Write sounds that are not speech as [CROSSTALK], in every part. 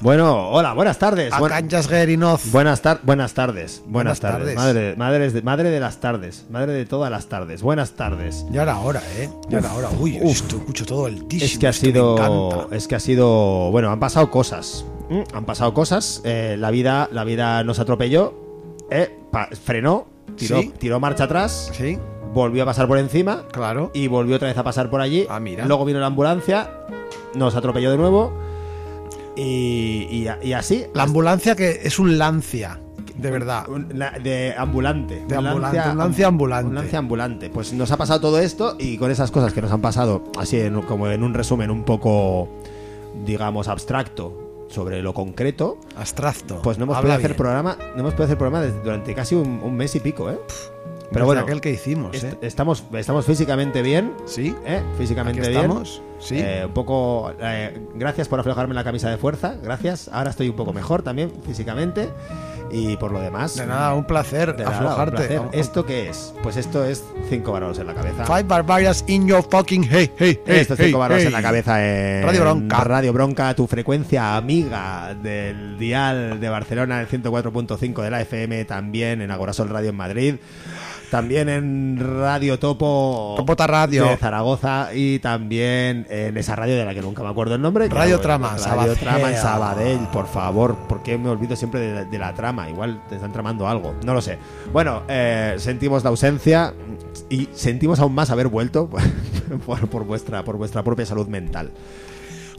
Bueno, hola, buenas tardes. Buen- Akanjasgerinoz. buenas, tar- buenas tardes. Buenas, Buenas tardes. tardes. Madre, de, madre de las tardes. Madre de todas las tardes. Buenas tardes. Ya era hora, ¿eh? Ya era hora. Uy, esto escucho todo el Es que ha sido. Es que ha sido. Bueno, han pasado cosas. Mm, Han pasado cosas. eh, la vida, la vida nos atropelló. eh, frenó. Tiró, Sí. tiró marcha atrás. Sí, Volvió a pasar por encima. claro. Y volvió otra vez a pasar por allí. Ah, mira. Luego vino la ambulancia. Nos atropelló de nuevo. Y, y, y así. La ambulancia que es un lancia, de verdad. De ambulante. De ambulante, un lancia ambulante. Un lancia ambulante. Pues nos ha pasado todo esto y con esas cosas que nos han pasado, así en- como en un resumen un poco, digamos, abstracto sobre lo concreto, Abstracto. pues no hemos Habla podido hacer programa, no hemos podido hacer programa desde- durante casi un, un mes y pico, ¿eh? Pero Desde bueno, aquel que hicimos, est- ¿eh? estamos, estamos físicamente bien, Sí, ¿eh? Físicamente aquí bien. estamos. Sí. Eh, un poco. eh, gracias por aflojarme la camisa de fuerza. Gracias. Ahora estoy un poco mejor también físicamente. Y por lo demás. de nada, un placer de nada, un aflojarte. placer. ¿Esto qué es? Pues esto es cinco varones en la cabeza. Five barbarians in your fucking hey, hey, hey. Esto es hey, cinco hey. en la cabeza en Radio Bronca. Radio Bronca, tu frecuencia amiga del dial de Barcelona, el 104.5 de la FM, también en Agorasol Radio en Madrid. También en Radio Topo Topota Radio. de Zaragoza y también en esa radio de la que nunca me acuerdo el nombre. Radio era- Trama, Radio Sabadell. Trama en Sabadell, por favor. porque me olvido siempre de, de la trama? Igual te están tramando algo, no lo sé. Bueno, eh, sentimos la ausencia y sentimos aún más haber vuelto [LAUGHS] por, por vuestra, por vuestra propia salud mental.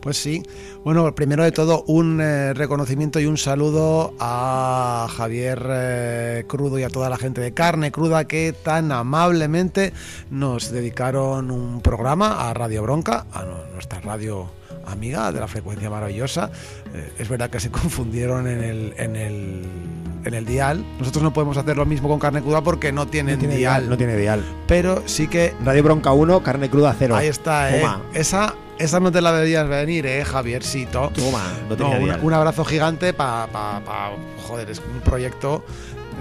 Pues sí. Bueno, primero de todo, un eh, reconocimiento y un saludo a Javier eh, Crudo y a toda la gente de Carne Cruda que tan amablemente nos dedicaron un programa a Radio Bronca, a nu- nuestra radio amiga de la frecuencia maravillosa. Eh, es verdad que se [LAUGHS] confundieron en el, en el en el dial. Nosotros no podemos hacer lo mismo con Carne Cruda porque no tienen No tiene dial, dial, no tiene dial. pero sí que Radio Bronca 1, carne cruda 0. ahí está, eh. Esa, esa no te la debías venir, eh, Javiercito. toma, no No, tenía un, dial. un abrazo gigante para. Pa, pa- joder, es un proyecto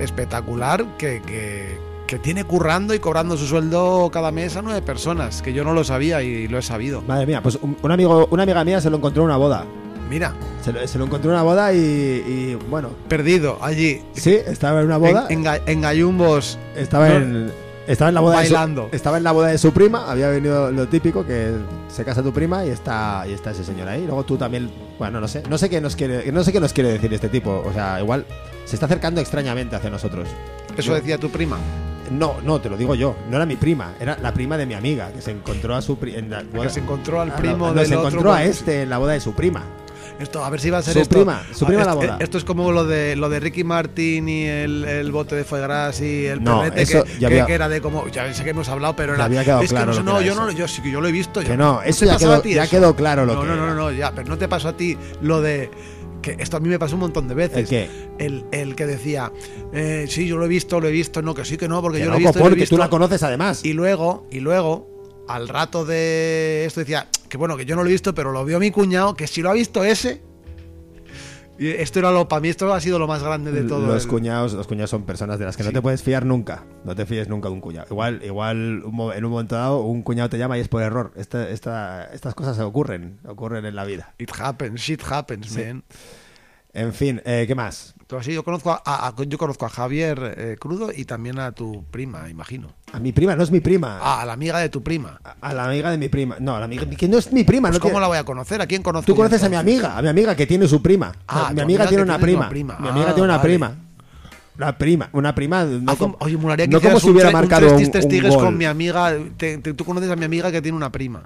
espectacular que, que, que tiene currando y cobrando su sueldo cada mes a nueve personas, que yo no lo sabía y lo he sabido. Madre mía, pues un, un amigo, una amiga mía se lo encontró en una boda. Mira, Se lo, se lo encontró en una boda y, y, bueno, perdido allí. sí, estaba en una boda. En, en, ga- en gallumbos. Estaba No. en estaba en la boda Bailando. de su, estaba en la boda de su prima, había venido lo típico que se casa tu prima y está y está ese señor ahí. Luego tú también, bueno, no sé, no sé qué nos quiere no sé qué nos quiere decir este tipo, o sea, igual se está acercando extrañamente hacia nosotros. Eso Yo- decía tu prima. No, no, te lo digo yo, no era mi prima, era la prima de mi amiga que se encontró a su pri- en la boda- Que se encontró al Ah, primo no, no, del se otro encontró a este en la boda de su prima. Esto, a ver si va a ser Su esto. prima, su prima Ah, la esto- boda. Esto es como lo de lo de Ricky Martin y el, el bote de foie gras y el No, eso que, ya que- había- que era de como ya sé que hemos hablado, pero era había quedado es que claro no, que no, era yo no, yo sí que yo lo he visto. Que no, eso ya quedó- a ti ya eso? quedó claro lo no, que No, no, no, no, ya, pero no te pasó a ti lo de que esto a mí me pasó un montón de veces. ¿El qué? El, el que decía, eh, sí, yo lo he visto, lo he visto, no, que sí, que no, porque Que yo no, lo he visto, yo lo he porque visto. tú la conoces además. Y luego, y luego, al rato de esto decía, que bueno, que yo no lo he visto, pero lo vio mi cuñado, que si lo ha visto ese. Esto era lo, para mí esto ha sido lo más grande de todo. Los el- cuñados, los cuñados son personas de las que no Sí. te puedes fiar nunca. No te fíes nunca de un cuñado. Igual, igual en un momento dado un cuñado te llama y es por error. Esta- esta- estas cosas ocurren, ocurren en la vida. It happens, shit happens, man. En fin, eh, ¿qué más? Tú yo conozco a, a- yo conozco a Javier eh, Crudo y también a tu prima, imagino. A mi prima, no es mi prima. Ah, a la amiga de tu prima. A, a la amiga de mi prima. No, a la amiga que no es mi prima. Pues no ¿Cómo la voy a conocer? ¿A quién conozco? Tú yo conoces a mi amiga, a mi amiga que tiene su prima. Ah, mi amiga amiga tiene una prima. Mi amiga Ah, tiene una vale. prima. Una prima, una prima. No, Ah, oye, no como si hubiera un marcado un, un gol. con mi amiga. Te- te- tú conoces a mi amiga que tiene una prima.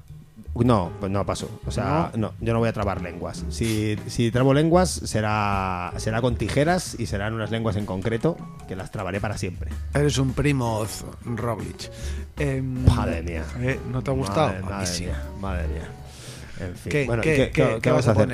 No, pues no pasó. O sea, no, yo no voy a trabar lenguas. Si, si trabo lenguas, será, será con tijeras y serán unas lenguas en concreto que las trabaré para siempre. Eres un primo Roglic. Em, Madre mía. ¿eh? ¿No te ha gustado? Madre, madre sí. mía, madre mía. En fin. ¿Qué, bueno, qué- ¿qué, qué- vas a hacer?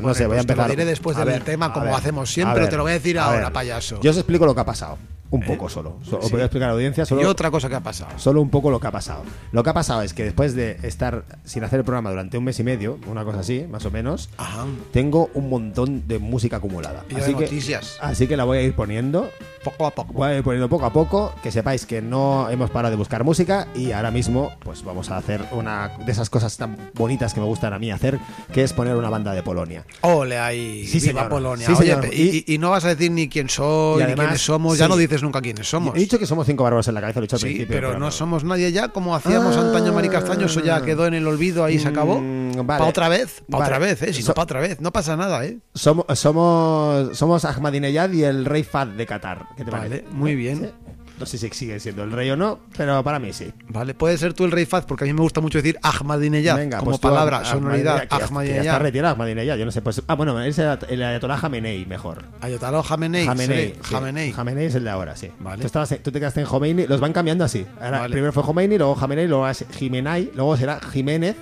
No sé, voy a Pues te lo empezar. diré después del tema, como ver, hacemos siempre, ver, te lo voy a decir a ahora, ver. payaso. Yo os explico lo que ha pasado. Un ¿Eh? poco solo. So- Os Sí. voy a explicar a la audiencia solo. Y otra cosa que ha pasado. Solo un poco lo que ha pasado. Lo que ha pasado es que después de estar sin hacer el programa durante un mes y medio, una cosa así, más o menos, Ajá. tengo un montón de música acumulada. Y de así, que, noticias. así que la voy a ir poniendo. Poco a poco. Voy a ir poniendo poco a poco. Que sepáis que no hemos parado de buscar música y ahora mismo pues vamos a hacer una de esas cosas tan bonitas que me gustan a mí hacer, que es poner una banda de Polonia. Ole ahí, Sí, viva señor. Polonia. Sí, Oye, y, y- y no vas a decir ni quién soy, ni quiénes somos. Ya no dices nunca quiénes somos. He dicho que somos cinco bárbaros en la cabeza, lo he dicho al Sí, principio. pero no no somos nadie ya, como hacíamos Ah. antaño Mari Castaño, eso ya quedó en el olvido, ahí se acabó. Mm, ¿Para vale. otra vez? ¿Para Vale. otra vez? ¿eh? Si So- no, para otra vez. No pasa nada, ¿eh? Somos, somos, somos Ahmadinejad y el rey Fad de Qatar. ¿Qué te Vale, parece? muy bien. Sí. No sé si sigue siendo el rey o no, pero para mí sí. Vale, puede ser tú el rey Faz, porque a mí me gusta mucho decir Ahmadinejad, Venga, como pues tú, palabra, Ahmadinejad, sonoridad, que ya- que ya está Ahmadinejad. retirado Ahmadinejad, yo no sé. Pues, ah, bueno, es el, el Ayatollah Khamenei mejor. Ayatollah Khamenei. Khamenei. sí. Khamenei. Khamenei es el de ahora, sí. Vale. Tú, estabas- tú te quedaste en Khomeini, los van cambiando así. Ahora, Vale. Primero fue Khomeini, luego Khamenei, luego es Jimenai, luego será Jiménez.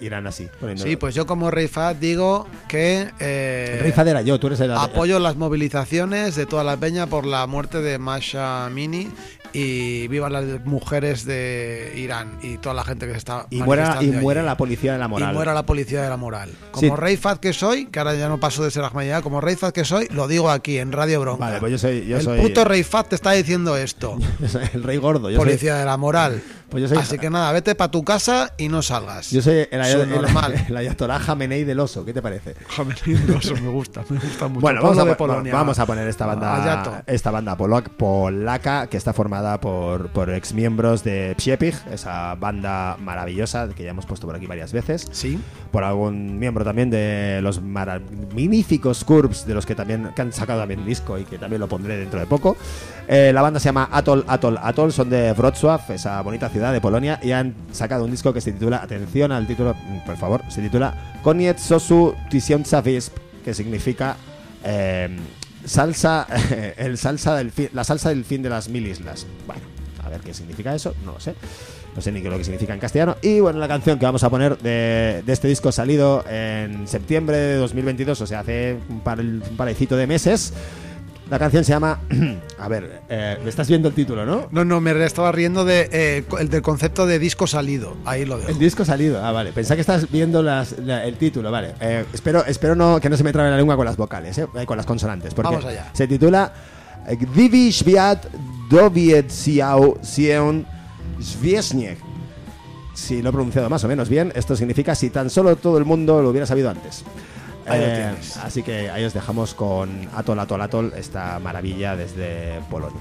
Irán así. Sí, pues yo como rey Faz digo que... eh, Fad era yo, tú eres el. Apoyo las movilizaciones de toda la peña por la muerte de Masha Mini y viva las mujeres de Irán y toda la gente que se está Y muera, y muera allí. la policía de la moral. Y muera la policía de la moral. Como Sí. rey Faz que soy, que ahora ya no paso de ser Ahmadinejad, como rey Faz que soy, lo digo aquí en Radio Bronca. Vale, pues yo soy. Yo el soy puto rey Faz te está diciendo esto. [LAUGHS] el rey gordo. Yo soy, policía de la moral. Pues yo soy- Así que nada, vete para tu casa y no salgas. yo soy el, el, normal. [LAUGHS] el Ayatollah Khamenei del oso. ¿Qué te parece? Eso me gusta, me gusta mucho. Bueno, vamos a, de po- Polonia. vamos a poner esta banda, esta banda polaca, polaca que está formada por, por ex miembros de Psiepig, esa banda maravillosa que ya hemos puesto por aquí varias veces. Sí. por algún miembro también de los magníficos Curbs, de los que también que han sacado también disco y que también lo pondré dentro de poco. Eh, la banda se llama Atol, Atol, Atol, son de Wrocław, esa bonita ciudad de Polonia, y han sacado un disco que se titula, atención al título, mm, por favor, se titula Koniec Sosu Tysiąca Wisp, que significa eh, salsa, [LAUGHS] el salsa del fin- la salsa del fin de las mil islas. Bueno, a ver qué significa eso, no lo sé. No sé ni qué lo que significa en castellano. Y bueno, la canción que vamos a poner de, de este disco salido en septiembre de 2022, o sea, hace un, par, un parecito de meses. La canción se llama. [CLEARS THROAT] a ver, eh, me estás viendo el título, ¿no? No, no, me estaba riendo de, eh, el del concepto de disco salido. Ahí lo dejo. El disco salido, ah, vale. Pensaba que estás viendo las- la- el título, vale. Eh, espero espero no, que no se me trabe la lengua con las vocales, con las consonantes. Porque Vamos allá. Se titula Gdyby świat dowiedział się. Si lo he pronunciado más o menos bien, esto significa si tan solo todo el mundo lo hubiera sabido antes. Ahí lo Eh, tienes. así que ahí os dejamos con Atol, Atol, Atol, esta maravilla desde Polonia.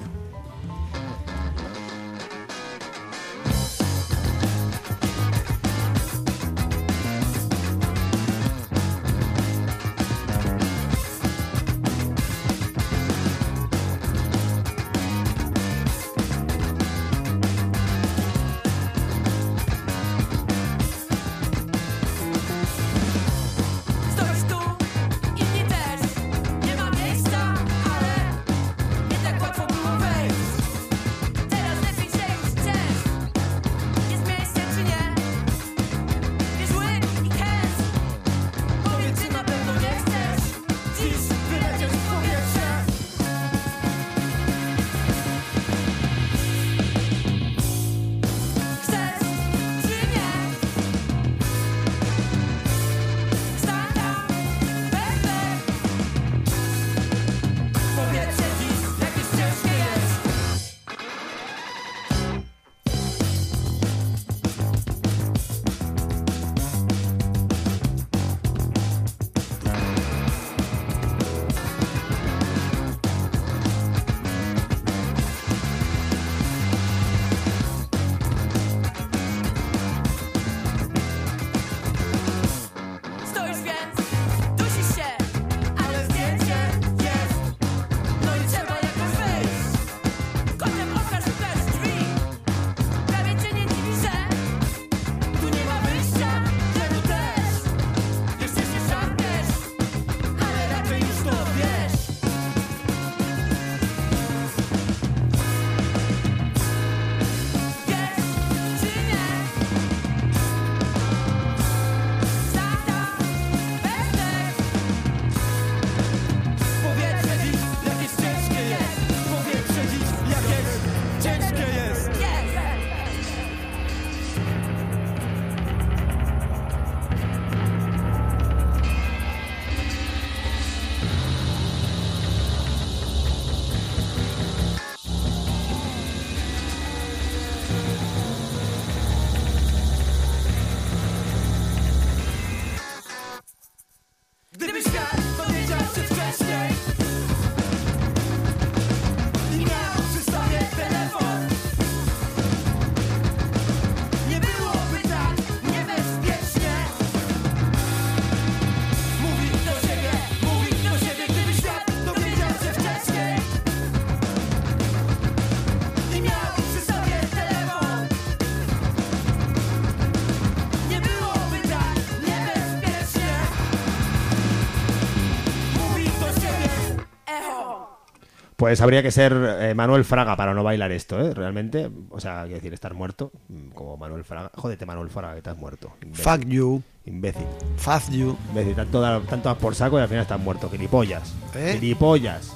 Pues habría que ser eh, Manuel Fraga para no bailar esto, ¿eh? Realmente. O sea, quiero decir, estar muerto. mm, Como Manuel Fraga. Jódete, Manuel Fraga, que estás muerto. Imbécil. Fuck you. Imbécil. Fuck you. Imbécil. Tanto, tanto por saco y al final estás muerto. Gilipollas. ¿Eh? Gilipollas.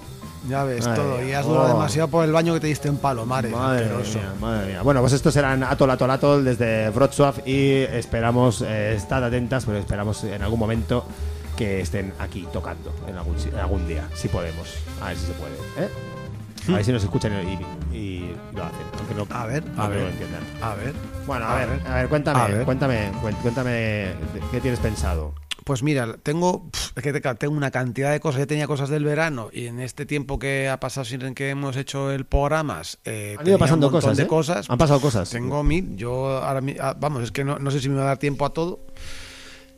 Ya ves Madre todo. mía. Y has durado Oh. demasiado por el baño que te diste en Palomares. Madre mía, madre mía. Bueno, pues estos serán Atol Atol Atol desde Wrocław y esperamos, eh, estad atentas, pero esperamos en algún momento que estén aquí tocando en algún, en algún día, si podemos. A ver si se puede. ¿eh? A ver si nos escuchan y, y lo hacen, aunque no, A ver, a ver. lo entiendan. A ver. Bueno, a, A ver, ver. a ver, cuéntame, A ver. cuéntame, cuéntame qué tienes pensado. Pues mira, tengo, es que te- tengo una cantidad de cosas. Ya tenía cosas del verano y en este tiempo que ha pasado sin que hemos hecho el programas, eh, Han ido pasando un cosas, de ¿eh? cosas. Han pasado cosas. Tengo mil. Yo ahora, ah, vamos, es que no, no sé si me va a dar tiempo a todo.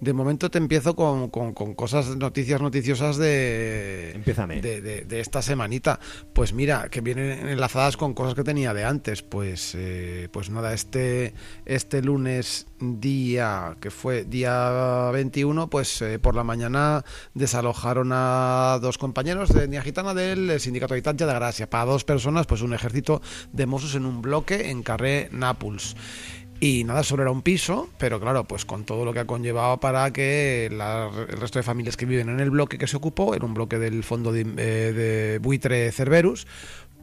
De momento te empiezo con, con- con cosas, noticias noticiosas de, de, de- de esta semanita. Pues mira, que vienen enlazadas con cosas que tenía de antes. Pues, eh, pues nada, este, este lunes día, que fue día 21, pues eh, por la mañana desalojaron a dos compañeros de etnia gitana del sindicato Habitatge de Gracia. Para dos personas, pues un ejército de Mossos en un bloque en Carré Nápoles. Y nada, solo era un piso, pero claro, pues con todo lo que ha conllevado para que la- el resto de familias que viven en el bloque que se ocupó, era un bloque del fondo de, eh, de buitre Cerberus,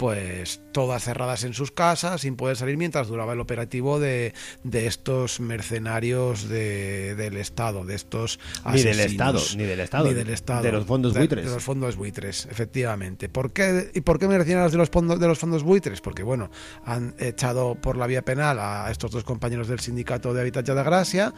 pues todas cerradas en sus casas, sin poder salir mientras duraba el operativo de, de estos mercenarios de- del Estado, de estos Ni del asesinos. Estado, ni del Estado, Ni del Estado. de los fondos De- buitres. de los fondos buitres, efectivamente. ¿Por qué, ¿Y por qué mercenarios de los, fondos, de los fondos buitres? Porque, bueno, han echado por la vía penal a estos dos compañeros del sindicato de Habitatge de Gracia.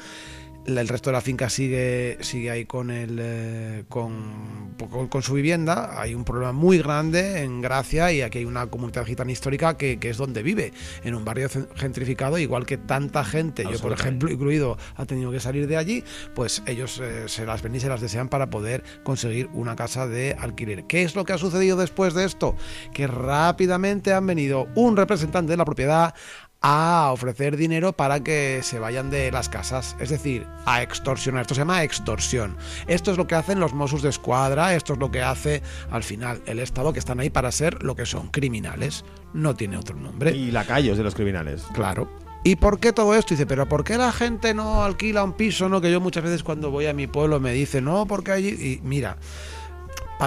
El resto de la finca sigue, sigue ahí con, el, eh, con, con, con su vivienda. Hay un problema muy grande en Gracia y aquí hay una comunidad gitana histórica que, que es donde vive, en un barrio gentrificado, igual que tanta gente, yo por ejemplo incluido, ha tenido que salir de allí, pues ellos eh, se las ven y se las desean para poder conseguir una casa de alquiler. ¿Qué es lo que ha sucedido después de esto? Que rápidamente han venido un representante de la propiedad a ofrecer dinero para que se vayan de las casas, es decir, a extorsionar. Esto se llama extorsión. Esto es lo que hacen los Mossos de Escuadra, esto es lo que hace al final el Estado, que están ahí para ser lo que son, criminales. No tiene otro nombre. Y lacayos de los criminales. Claro. ¿Y por qué todo esto? Dice, pero ¿por qué la gente no alquila un piso? No, que yo muchas veces cuando voy a mi pueblo me dicen, no, porque allí. Y mira,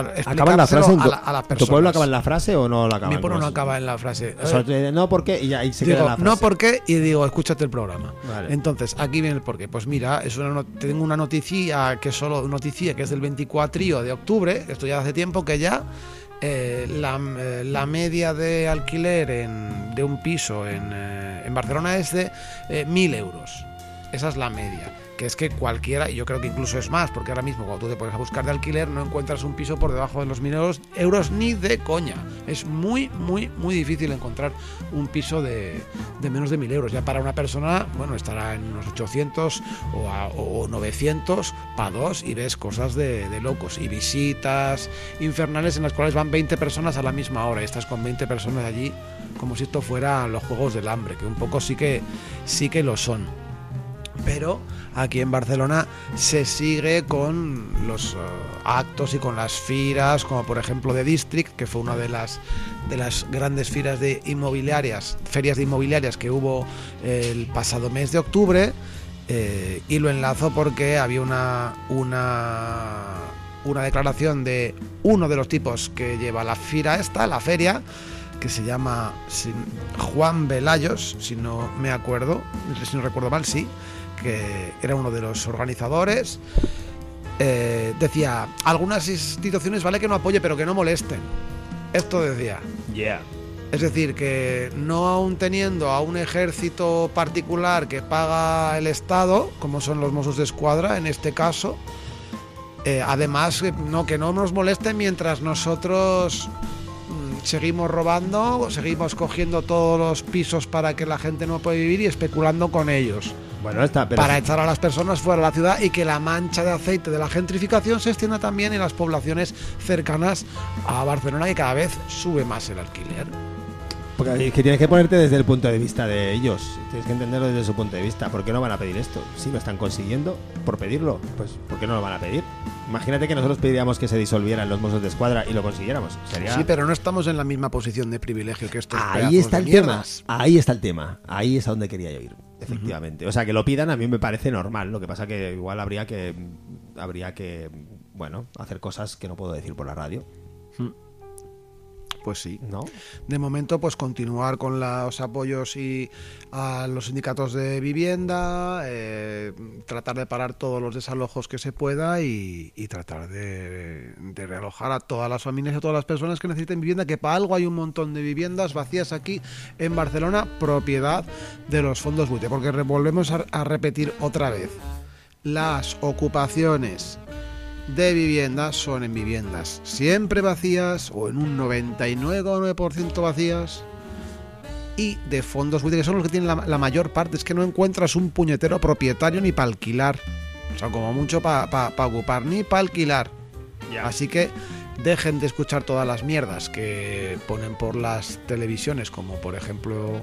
para ¿Acaban la frase? en a, tu- la- a las ¿Tu personas. pueblo acaba en la frase o no la acaba? Mi pueblo no acaba en la frase. O sea, no, ¿por qué? Y ya ahí se queda Digo, la frase. no, ¿por qué? Y digo, escúchate el programa. Vale. Entonces, aquí viene el porqué. Pues mira, es una tengo una noticia que solo noticia que es del 24 de octubre, esto ya hace tiempo que ya eh, la, eh, la media de alquiler en- de un piso en, eh, en Barcelona es de eh, 1.000 euros. Esa es la media. Que es que cualquiera, y yo creo que incluso es más, porque ahora mismo cuando tú te pones a buscar de alquiler no encuentras un piso por debajo de los 1.000 euros, ni de coña. Es muy, muy, muy difícil encontrar un piso de, de menos de 1.000 euros. Ya para una persona, bueno, estará en unos 800 o, a- o 900 para dos y ves cosas de, de locos. Y visitas infernales en las cuales van 20 personas a la misma hora y estás con 20 personas allí como si esto fuera los Juegos del Hambre, que un poco sí que, sí que lo son pero aquí en Barcelona se sigue con los eh, actos y con las firas, como por ejemplo de District, que fue una de las de las grandes firas de inmobiliarias, ferias de inmobiliarias que hubo el pasado mes de octubre, eh, y lo enlazo porque había una una una declaración de uno de los tipos que lleva la fira esta, la feria, que se llama Juan Velayos, si no me acuerdo, si no recuerdo mal, sí, que era uno de los organizadores. Eh, decía, algunas instituciones vale que no apoye, pero que no molesten. Esto decía. Yeah. Es decir, que no aún teniendo a un ejército particular que paga el Estado, como son los Mossos de Escuadra en este caso, eh, además eh, no, que no nos molesten mientras nosotros mm, seguimos robando, seguimos cogiendo todos los pisos para que la gente no pueda vivir y especulando con ellos Bueno, está, pero para echar a las personas fuera de la ciudad y que la mancha de aceite de la gentrificación se extienda también en las poblaciones cercanas a Barcelona y cada vez sube más el alquiler. Porque es que tienes que ponerte desde el punto de vista de ellos. Tienes que entenderlo desde su punto de vista. ¿Por qué no van a pedir esto? Si lo están consiguiendo por pedirlo, pues ¿por qué no lo van a pedir? Imagínate que nosotros pediríamos que se disolvieran los Mossos de Escuadra y lo consiguiéramos. Sería... Sí, pero no estamos en la misma posición de privilegio que estos Ahí está el tema. Ahí está el tema. Ahí es a donde quería yo ir. Efectivamente. O sea, que lo pidan a mí me parece normal. Lo que pasa que igual habría que habría que bueno, hacer cosas que no puedo decir por la radio, Pues sí. ¿no? De momento, pues continuar con los apoyos y a los sindicatos de vivienda, eh, tratar de parar todos los desalojos que se pueda y, y tratar de, de realojar a todas las familias y a todas las personas que necesiten vivienda, que para algo hay un montón de viviendas vacías aquí en Barcelona, propiedad de los fondos BUTE, porque volvemos a, a repetir otra vez, las ocupaciones de viviendas son en viviendas siempre vacías o en un 99,9% vacías y de fondos que son los que tienen la, la mayor parte. Es que no encuentras un puñetero propietario ni para alquilar. O sea, como mucho para ocupar, ni para alquilar. Así que dejen de escuchar todas las mierdas que ponen por las televisiones, como por ejemplo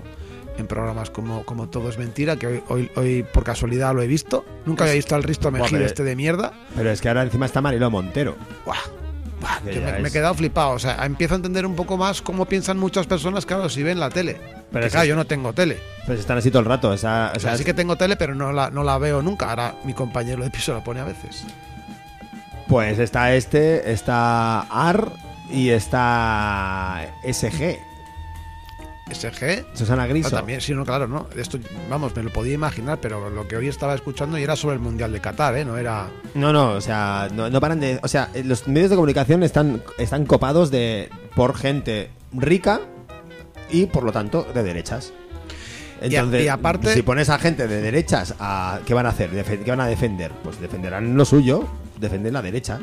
en programas como, como Todo es Mentira, que hoy, hoy, hoy por casualidad lo he visto. Nunca había visto al Risto pero- este de mierda. Pero es que ahora encima está Marilo Montero. Buah, buah, Que yo me, me he quedado flipado. O sea, empiezo a entender un poco más cómo piensan muchas personas, claro, si ven la tele. Pero eso claro, es- yo no tengo tele. Pues están así todo el rato. O sea, esa- sí que tengo tele, pero no la, no la veo nunca. Ahora mi compañero de piso la pone a veces. Pues está este, está AR y está SG. SG. Susana ah, Griso. también, sí, no, claro, no. Esto, vamos, me lo podía imaginar, pero lo que hoy estaba escuchando y era sobre el Mundial de Qatar, ¿eh? No era. No, no, o sea, no, no paran de. O sea, eh, los medios de comunicación están, están copados de por gente rica y por lo tanto de derechas. Entonces, y aparte- si pones a gente de derechas, a, ¿qué van a hacer? ¿Qué van a defender? Pues defenderán lo suyo, defender la derecha.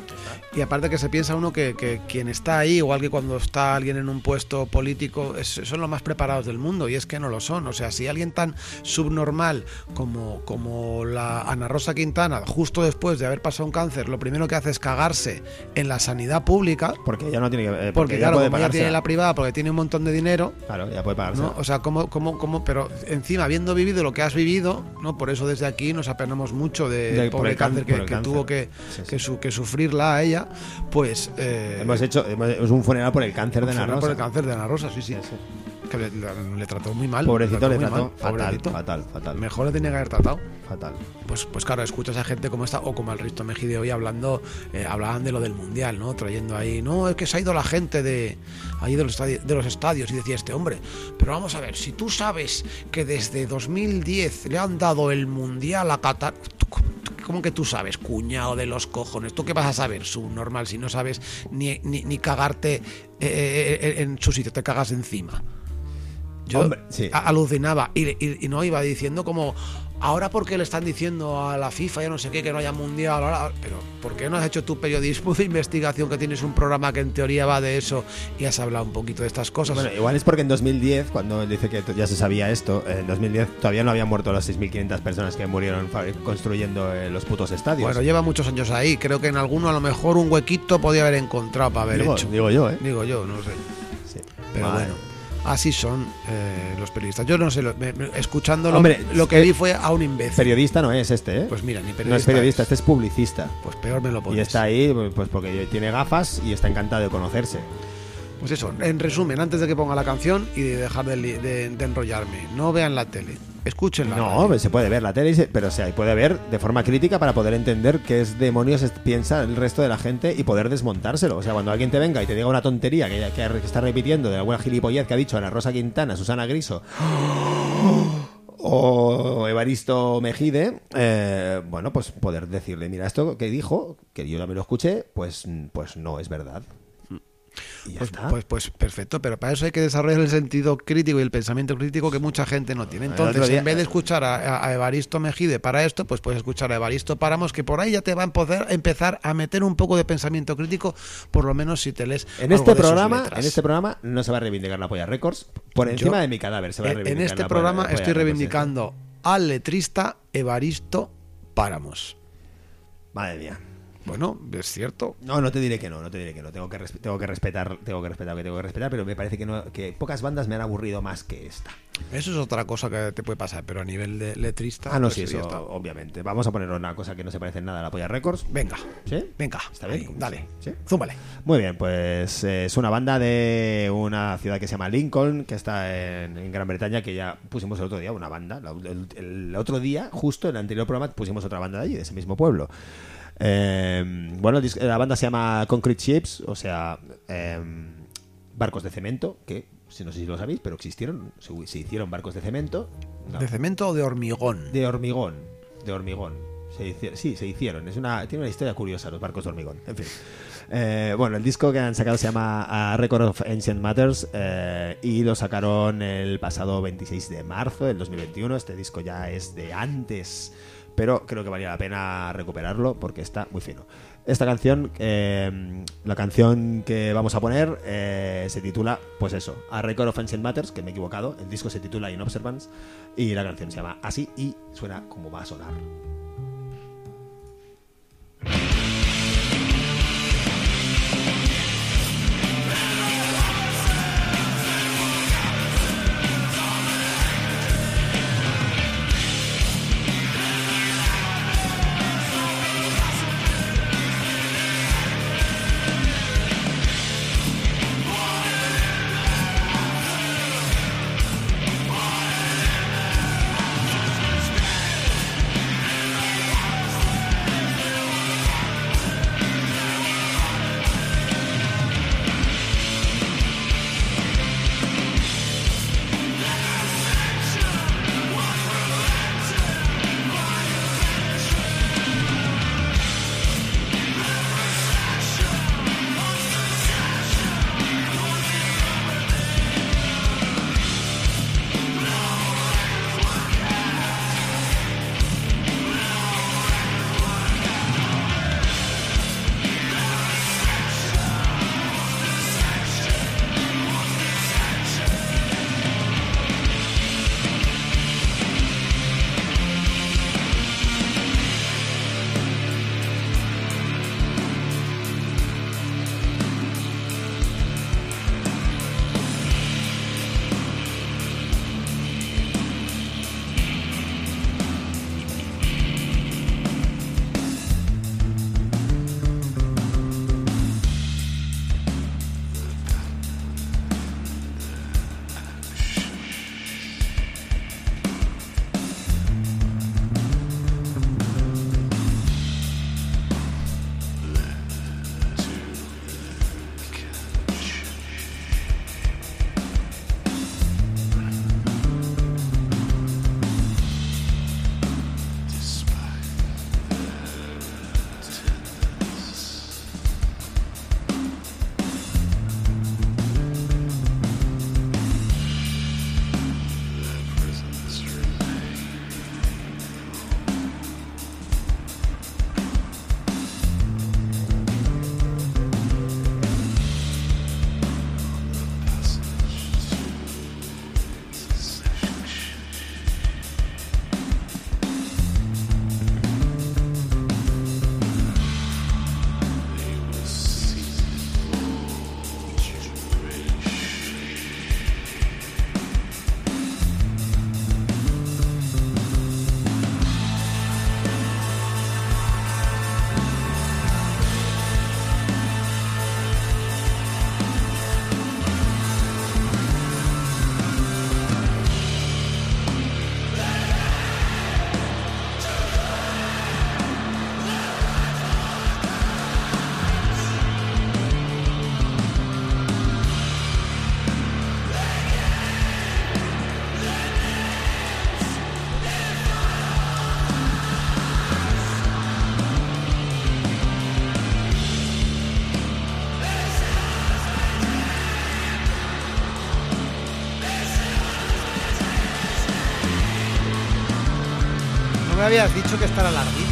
Y aparte que se piensa uno que, que quien está ahí, igual que cuando está alguien en un puesto político, es- son los más preparados del mundo y es que no lo son. O sea, si alguien tan subnormal como, como la Ana Rosa Quintana, justo después de haber pasado un cáncer, lo primero que hace es cagarse en la sanidad pública, Porque ella no tiene que. eh, porque, porque ella claro, puede como ella pagarse. tiene la privada, porque tiene un montón de dinero, Claro, ya puede pagarse. ¿no? O sea, como, como, como, pero encima, habiendo vivido lo que has vivido, ¿no? Por eso desde aquí nos apenamos mucho del Del- por pobre el cáncer por que, el que cáncer. tuvo que, Sí, sí. Que, su- que sufrirla a ella, pues... eh, Hemos hecho hemos- es un funeral por el cáncer de Ana Rosa. por el cáncer de Ana Rosa, sí, sí. Sí, sí. Que le, le- le trató muy mal. Pobrecito le trató mal, fatal, pobrecito. fatal, fatal, Mejor le tenía que haber tratado. fatal. Pues, pues claro, escuchas a gente como esta, o como el Risto Mejide hoy hablando, eh, hablaban de lo del Mundial, ¿no? Trayendo ahí, no, es que se ha ido la gente de ahí de los, estadi- de los estadios, y decía este hombre, pero vamos a ver, si tú sabes que desde 2010 le han dado el Mundial a Qatar, ¿tú cómo- ¿cómo que tú sabes, cuñado de los cojones? ¿Tú qué vas a saber, subnormal, si no sabes ni, ni, ni cagarte eh, eh, eh, en su sitio, te cagas encima? Yo Hombre, sí. alucinaba y, y- y no iba diciendo como ahora porque le están diciendo a la FIFA ya no sé qué que no haya mundial ahora pero ¿por qué no has hecho tu periodismo de investigación que tienes un programa que en teoría va de eso y has hablado un poquito de estas cosas Bueno, igual es porque en 2010, cuando él dice que ya se sabía esto, en 2010 todavía no habían muerto las 6.500 personas que murieron construyendo eh, los putos estadios. bueno lleva muchos años ahí. Creo que en alguno a lo mejor un huequito podía haber encontrado para haber digo, hecho. digo yo, ¿eh? digo yo no sé. Sí. pero bueno así son eh, los periodistas yo no sé lo- me- me- escuchándolo Hombre, lo que vi fue a un imbécil Periodista no es este, ¿eh? pues mira ni periodista no es periodista, es. este es publicista. pues peor me lo pones Y está ahí pues porque tiene gafas y está encantado de conocerse. Pues eso, en resumen, antes de que ponga la canción y de dejar de, de- de enrollarme, no vean la tele, escúchenla. No, pues se puede ver la tele, pero o se puede ver de forma crítica para poder entender qué es demonios piensa el resto de la gente y poder desmontárselo. O sea, cuando alguien te venga y te diga una tontería que, que está repitiendo de alguna gilipollez que ha dicho Ana Rosa Quintana, Susana Griso [GASPS] o Evaristo Mejide, eh, bueno, pues poder decirle, mira, esto que dijo, que yo también lo escuché, pues, pues no es verdad. Pues, pues, pues perfecto, pero para eso hay que desarrollar el sentido crítico y el pensamiento crítico que mucha gente no tiene. Entonces, día- en vez de escuchar a, a Evaristo Mejide para esto, pues puedes escuchar a Evaristo Páramos, que por ahí ya te va a poder empezar a meter un poco de pensamiento crítico, por lo menos si te lees. En algo este de programa, en este programa no se va a reivindicar la polla Records por encima Yo- de mi cadáver. Se va a En- en reivindicar este la programa polla estoy Records, reivindicando al letrista Evaristo Páramos. ¿eh? Madre mía. Bueno, es cierto. No, no te diré que no, no te diré que no. Tengo que, tengo que respetar, tengo que respetar lo que tengo que respetar, pero me parece que, no, que pocas bandas me han aburrido más que esta. Eso es otra cosa que te puede pasar, pero a nivel de letrista. Ah, no, pues sí, ya eso, está. obviamente. Vamos a poner una cosa que no se parece en nada a la Polla Records. Venga, ¿Sí? venga, ¿Está bien? ahí, dale, ¿Sí? zúmbale. Muy bien, pues eh, es una banda de una ciudad que se llama Lincoln, que está en, en Gran Bretaña, que ya pusimos el otro día, una banda. El, el otro día, justo en el anterior programa, pusimos otra banda de allí, de ese mismo pueblo. Eh, bueno, la banda se llama Concrete Ships, o sea, eh, barcos de cemento, que si no sé si lo sabéis, pero existieron, se, se hicieron barcos de cemento. No, ¿De cemento o de hormigón? de hormigón, de hormigón. Se sí, se hicieron. Es una, tiene una historia curiosa los barcos de hormigón. En fin. Eh, bueno, el disco que han sacado se llama A Record of Ancient Matters eh, y lo sacaron el pasado 26 de marzo del 2021. Este disco ya es de antes, pero creo que valía la pena recuperarlo porque está muy fino. Esta canción, eh, la canción que vamos a poner, eh, se titula, pues eso, A Record of Ancient Matters, que me he equivocado. El disco se titula In Observance y la canción se llama así y suena como va a sonar. Me habías dicho que estará larguita.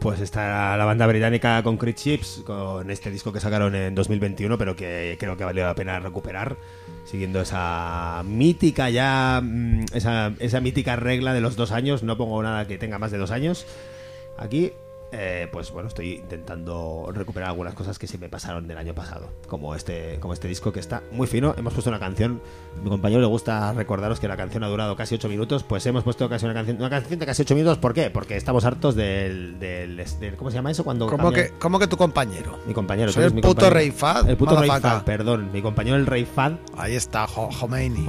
Pues está la banda británica Concrete Chips con este disco que sacaron en 2021, pero que creo que valió la pena recuperar, siguiendo esa mítica ya, mm, esa, esa mítica regla de los dos años. No pongo nada que tenga más de dos años. Aquí, eh, pues bueno, estoy intentando recuperar algunas cosas que se me pasaron del año pasado, como este, como este disco que está muy fino. Hemos puesto una canción, a mi compañero le gusta recordaros que la canción ha durado casi 8 minutos, pues hemos puesto casi una canción, una canción de casi 8 minutos, ¿por qué? Porque estamos hartos del, del, del- ¿cómo se llama eso? Cuando ¿Cómo que, ¿Cómo que tu compañero? mi compañero, Soy el mi puto. Rey Fad, El puto Rey. Fad, perdón, mi compañero el Rey Fad. Ahí está, Jo- Jomeini.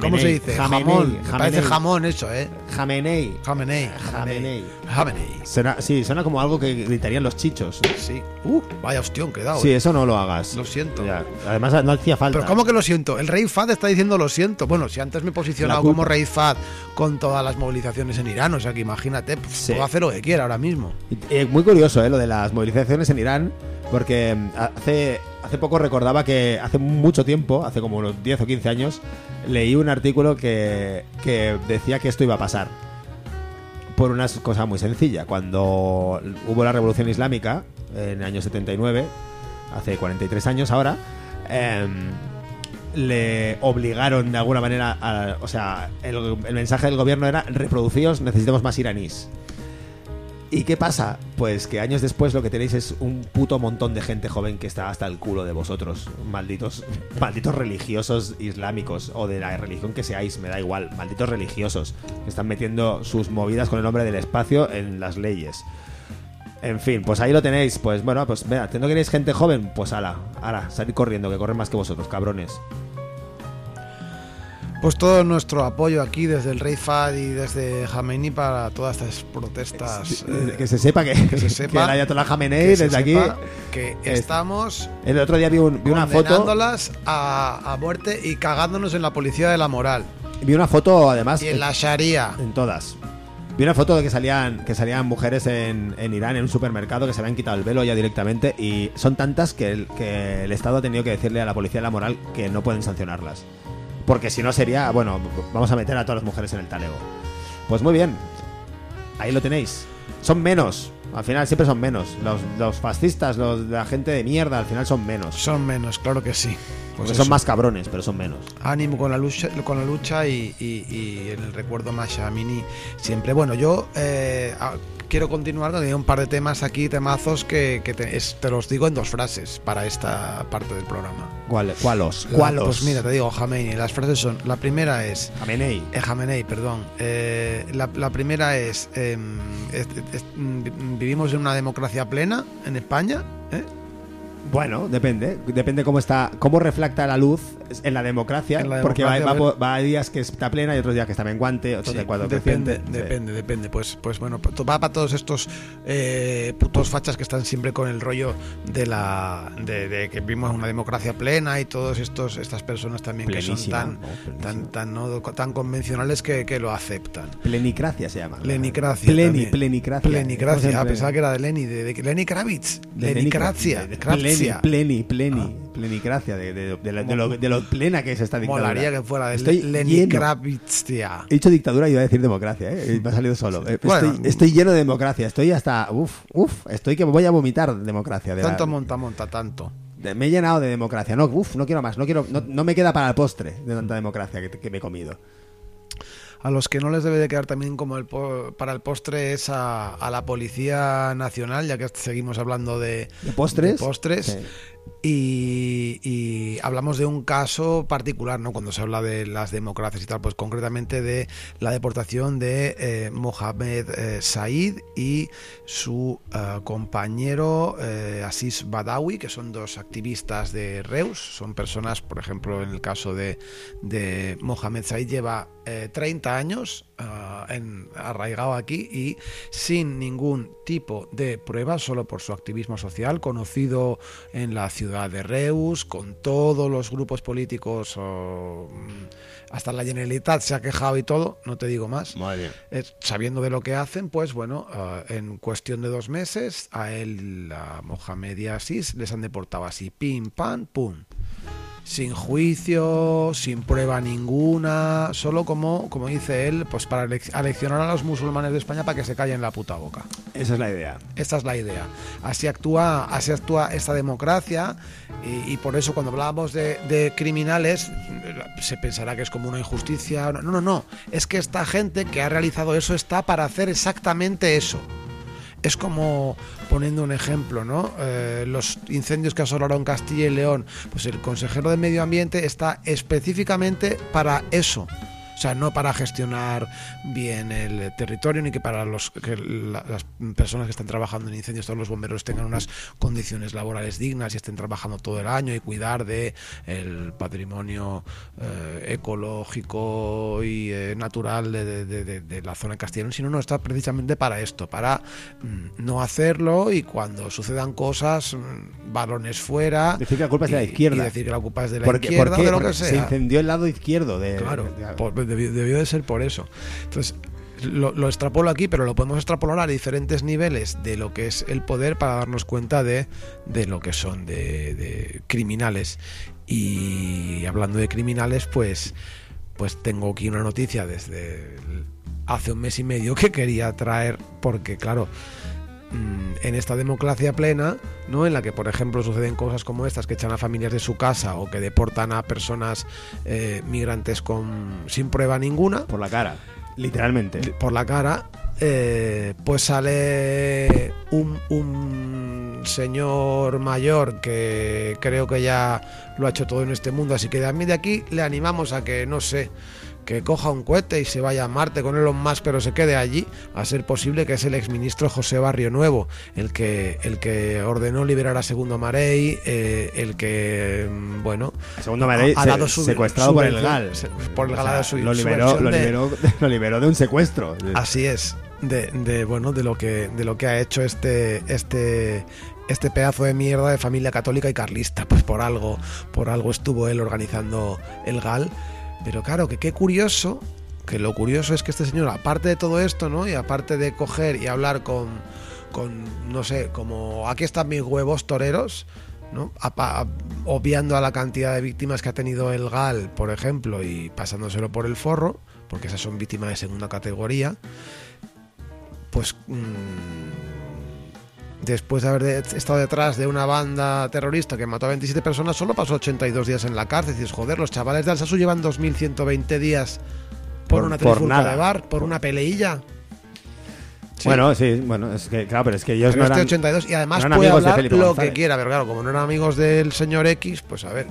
¿Cómo se dice? Jamenei, jamón. Jamenei. Parece jamón eso, ¿eh? Jamenei. Jamenei. Jamenei. Jamenei. Suena, sí, suena como algo que gritarían los chichos. Sí. Uh, vaya hostión que he dado. Sí, ¿eh? eso no lo hagas. Lo siento. Ya. Además, no hacía falta. Pero ¿cómo que lo siento? El Rey Fad está diciendo lo siento. Bueno, si antes me he posicionado como Rey Fad con todas las movilizaciones en Irán, o sea que imagínate, pues, Sí. puedo hacer lo que quiera ahora mismo. Eh, muy curioso, ¿eh? Lo de las movilizaciones en Irán, porque mm, hace, hace poco recordaba que hace mucho tiempo, hace como unos 10 o 15 años, leí un artículo que, que decía que esto iba a pasar. Por una cosa muy sencilla. Cuando hubo la revolución islámica, en el año 79, hace 43 años ahora, em, le obligaron de alguna manera a, o sea el, el mensaje del gobierno era reproducíos necesitamos más iraníes ¿Y qué pasa? Pues que años después lo que tenéis es un puto montón de gente joven que está hasta el culo de vosotros. Malditos, [LAUGHS] malditos religiosos islámicos o de la religión que seáis, me da igual. Malditos religiosos que están metiendo sus movidas con el nombre del espacio en las leyes. En fin, pues ahí lo tenéis. Pues bueno, pues vea, ¿no queréis gente joven? Pues ala, ala, salid corriendo, que corren más que vosotros, cabrones. Pues todo nuestro apoyo aquí desde el Rey Fad y desde Jamenei para todas estas protestas. eh, que se sepa que, que se [LAUGHS] sepa el Ayatollah Khamenei que se desde aquí. sepa que es- estamos El otro día vi, un- vi una foto. a, a muerte y cagándonos en la policía de la moral Vi una foto además. y en la Sharia. En todas. Vi una foto de que salían, que salían mujeres en, en Irán en un supermercado que se habían quitado el velo ya directamente y son tantas que el, que el Estado ha tenido que decirle a la policía de la moral que no pueden sancionarlas. Porque si no sería, bueno, vamos a meter a todas las mujeres en el talego. Pues muy bien. Ahí lo tenéis. Son menos. Al final siempre son menos. Los, fascistas, los, la gente de mierda, al final son menos. Son menos, claro que sí. Pues Porque eso. son más cabrones, pero son menos. ánimo con la lucha, con la lucha y, y- y en el recuerdo más a Mini siempre. Bueno, yo eh, quiero continuar con un par de temas aquí, temazos que, que te, es- te los digo en dos frases para esta parte del programa. ¿Cuál, ¿Cuálos? Pues mira, te digo, Jamenei, las frases son, la primera es, Khamenei. eh, Jamenei, perdón, eh, la, la primera es, em, es- es- mm, vivimos en una democracia plena en España, ¿eh? Bueno, depende. Depende cómo está, cómo reflecta la luz en la democracia. En la porque va, democracia, va va a días que está plena y otros días que está menguante, otros Sí, de cuatro depende. Sí. depende, depende. Pues, pues bueno, va para todos estos eh, putos fachas que están siempre con el rollo de la de, de que vivimos una democracia plena y todos estos estas personas también que son tan tan tan, no, tan convencionales que, que lo aceptan. Plenicracia se llama. Plenicracia. Pleni, plenicracia. Plenicracia. ¿Cómo Ah, pensaba que era de Lenny, de, de Lenny Kravitz. de Plenicracia. Pleni, pleni, pleni. Plenicracia. De, de- de la- lo, de lo plena que es esta dictadura. Molaría que fuera de Estoy. He dicho dictadura y iba a decir democracia, ¿eh? Me ha salido solo. Eh, Bueno. estoy, estoy lleno de democracia. Estoy hasta. Uf, uf. Estoy que voy a vomitar democracia. De la- Tanto monta, monta, tanto. me he llenado de democracia. No, uf, no quiero más. No, quiero, no, no me queda para el postre de tanta democracia que, que me he comido. A los que no les debe de quedar también como el po- para el postre es a, a la Policía Nacional, ya que seguimos hablando de, ¿De postres? de postres. Y, hablamos de un caso particular, ¿no? Cuando se habla de las democracias y tal, pues concretamente de la deportación de eh, Mohamed eh, Said y su eh, compañero Asís Badawi, que son dos activistas de Reus. Son personas, por ejemplo, en el caso de, Mohamed Said, lleva eh, 30 años arraigado aquí y sin ningún tipo de prueba, solo por su activismo social, conocido en la ciudad de Reus, con todos los grupos políticos, o, hasta la Generalitat se ha quejado y todo, no te digo más. Eh, sabiendo de lo que hacen, pues bueno, ah, en cuestión de dos meses, a él, a Mohamed y a Asís, les han deportado así, pim, pam, pum. Sin juicio, sin prueba ninguna, solo como, como dice él, pues para alec- aleccionar a los musulmanes de España para que se callen la puta boca. Esa es la idea. Esta es la idea. Así actúa, así actúa esta democracia y, y por eso cuando hablábamos de, de criminales se pensará que es como una injusticia. No, no, no. Es que esta gente que ha realizado eso está para hacer exactamente eso. Es como poniendo un ejemplo, ¿no? Eh, los incendios que asolaron Castilla y León, pues el consejero de Medio Ambiente está específicamente para eso. O sea, no para gestionar bien el territorio ni que para los que la- las personas que están trabajando en incendios, todos los bomberos tengan unas condiciones laborales dignas y estén trabajando todo el año y cuidar de el patrimonio eh, ecológico y eh, natural de, de- de- de- de la zona de León, sino no está precisamente para esto, para mm, no hacerlo y cuando sucedan cosas, mm, balones fuera. Decir que la culpa es de la izquierda. Y decir que la culpa es de la Porque, izquierda ¿por qué? o de lo Porque que sea. se incendió el lado izquierdo de. Claro, por- debió, debió de ser por eso. Entonces, lo, lo extrapolo aquí, pero lo podemos extrapolar a diferentes niveles de lo que es el poder para darnos cuenta de, de lo que son de, de criminales. Y hablando de criminales, pues, pues tengo aquí una noticia desde hace un mes y medio que quería traer, porque claro, en esta democracia plena, ¿no? En la que, por ejemplo, suceden cosas como estas que echan a familias de su casa o que deportan a personas eh, migrantes con sin prueba ninguna Por la cara. Literalmente. por la cara, eh, pues sale un, un señor mayor que creo que ya lo ha hecho todo en este mundo, así que de a mí de aquí le animamos a que, no sé, que coja un cohete y se vaya a Marte con Elon Musk, pero se quede allí, a ser posible que es el exministro José Barrio Nuevo, el que, el que ordenó liberar a Segundo Marey, eh, el que, mm, bueno, Segundo Marey ha dado su- secuestrado su por el GAL. por el GAL su- lo, liberó, lo, de- liberó, [LAUGHS] lo liberó de un secuestro. Así es, de, de, bueno, de lo que de lo que ha hecho este este este pedazo de mierda de familia católica y carlista, pues por algo por algo estuvo él organizando el GAL, pero claro, que qué curioso, que lo curioso es que este señor aparte de todo esto, ¿no? Y aparte de coger y hablar con con no sé, como aquí están mis huevos toreros, ¿no? Obviando a la cantidad de víctimas que ha tenido el GAL, por ejemplo, y pasándoselo por el forro, porque esas son víctimas de segunda categoría, pues mm, después de haber estado detrás de una banda terrorista que mató a 27 personas, solo pasó 82 días en la cárcel. Y dices, joder, los chavales de Alsasu llevan 2120 días por, Por- una por trifulca nada. de bar, por una peleilla. Sí. Bueno, sí, bueno, es que, claro, pero es que ellos Pero no este eran. 82 y además no puede hablar lo González. que quiera, pero claro, como no eran amigos del señor X, pues a ver,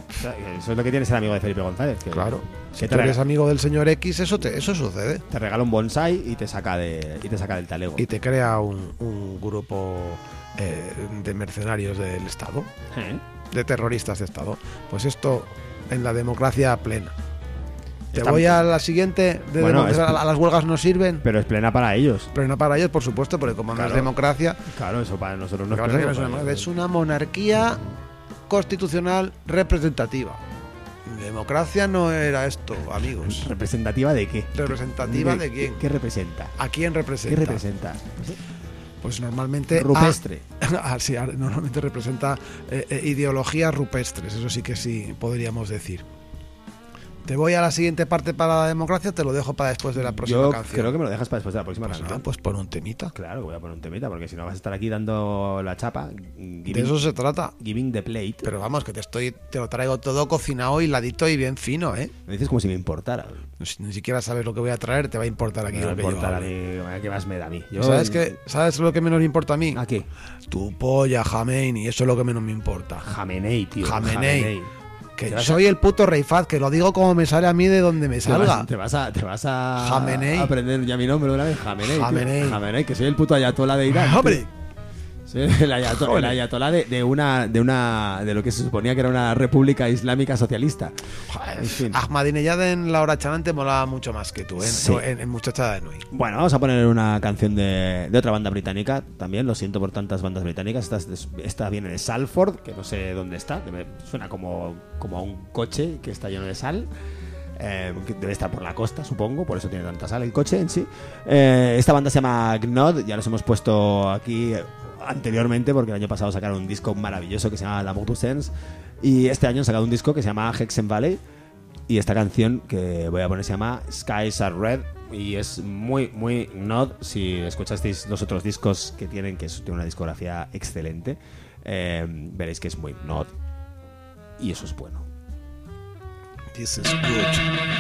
Eso es lo que tiene ser amigo de Felipe González. que- claro, que si tú eres amigo del señor X, eso te, eso sucede te regala un bonsai y te saca de y te saca del talego. y te crea un, un grupo eh, de mercenarios del Estado, ¿Eh? de terroristas de Estado. Pues esto en la democracia plena. Te Está- voy a la siguiente, de Bueno, es- a las huelgas no sirven, Pero es plena para ellos. no para ellos, por supuesto, porque como no es democracia, Claro, eso para nosotros no es pasa es una- es una monarquía constitucional representativa. Democracia no era esto, amigos. ¿Representativa de qué? ¿Representativa de quién? ¿Qué representa? ¿A quién ¿Qué representa? Pues normalmente. Rupestre. [LAUGHS] ah, sí, normalmente representa eh, eh, ideologías rupestres, eso sí que sí podríamos decir. Te voy a la siguiente parte para la democracia, te lo dejo para después de la próxima Yo canción. creo que me lo dejas para después de la próxima Pues canción. nada, pues pon un temita. Claro, voy a poner un temita, porque si no vas a estar aquí dando la chapa. De Giving, eso se trata. giving the plate. Pero vamos, que te estoy, te lo traigo todo cocinado, hiladito y bien fino, ¿eh? Me dices como si me importara. Si ni siquiera sabes lo que voy a traer, te va a importar aquí a lo que yo importar a mí, ¿qué más me da a mí? Yo- ¿Sabes, qué? ¿Sabes lo que menos me importa a mí? ¿A qué? Tu polla, Jameini, eso es lo que menos me importa. Jamenei, tío. Jamenei. Que vas soy el puto rey Faz, que lo digo como me sale a mí de donde me Te vas, salga. te vas a, te vas a Jamenei. a aprender ya mi nombre una vez. Jamenei. Jamenei. Jamenei, que soy el puto ayatola de Irán. [LAUGHS] ¡Hombre! tío. Soy [LAUGHS] el ayatolá, el ayatolá de, de una, de una, de lo que se suponía que era una república islámica socialista. Joder, En fin. Ahmadinejad en la hora chanante molaba mucho más que tú, ¿eh? Sí. en, en Muchachada de Nui. Bueno, vamos a poner una canción de, de otra banda británica también. Lo siento por tantas bandas británicas. Esta, viene de Salford, que no sé dónde está. Debe- suena como, como a un coche que está lleno de sal. Eh, debe estar por la costa, supongo, por eso tiene tanta sal el coche en sí. Eh, esta banda se llama Gnod, ya los hemos puesto aquí anteriormente porque el año pasado sacaron un disco maravilloso que se llama La Motu Sense. Y este año han sacado un disco que se llama Hexen Valley. Y esta canción que voy a poner se llama Skies Are Red. Y es muy, muy nod. Si escuchasteis los otros discos que tienen, que tiene una discografía excelente, eh, veréis que es muy nod. Y eso es bueno. This is good.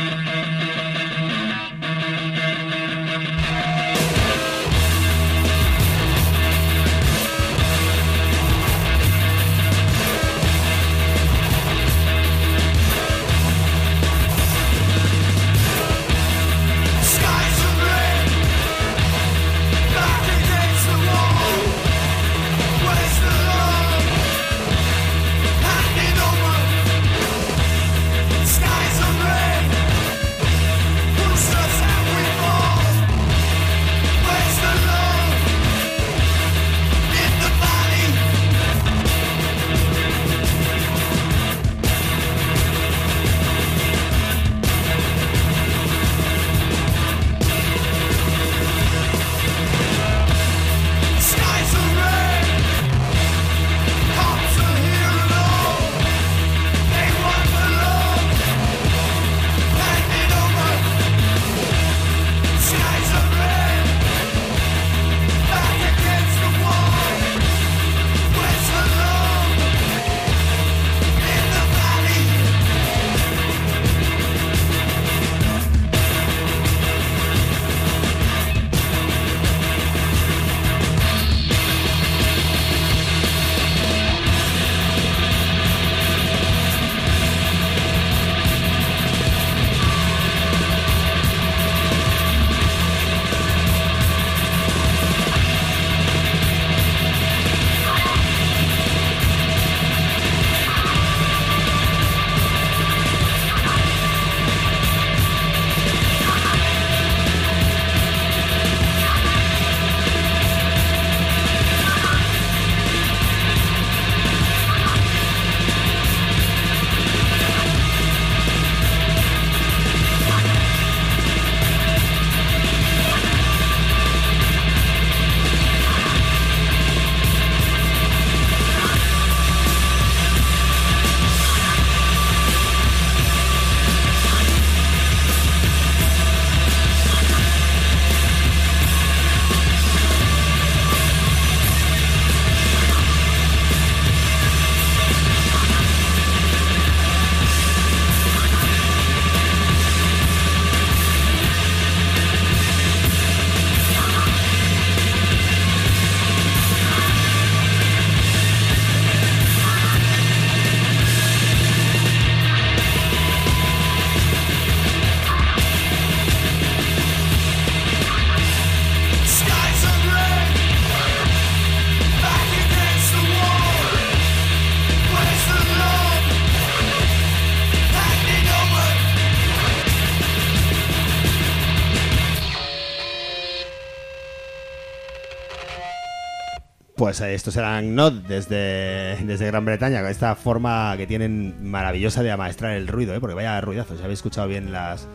Pues eh, estos eran Nod desde, desde Gran Bretaña, con esta forma que tienen maravillosa de amaestrar el ruido, ¿eh? porque vaya ruidazo, si habéis escuchado bien las,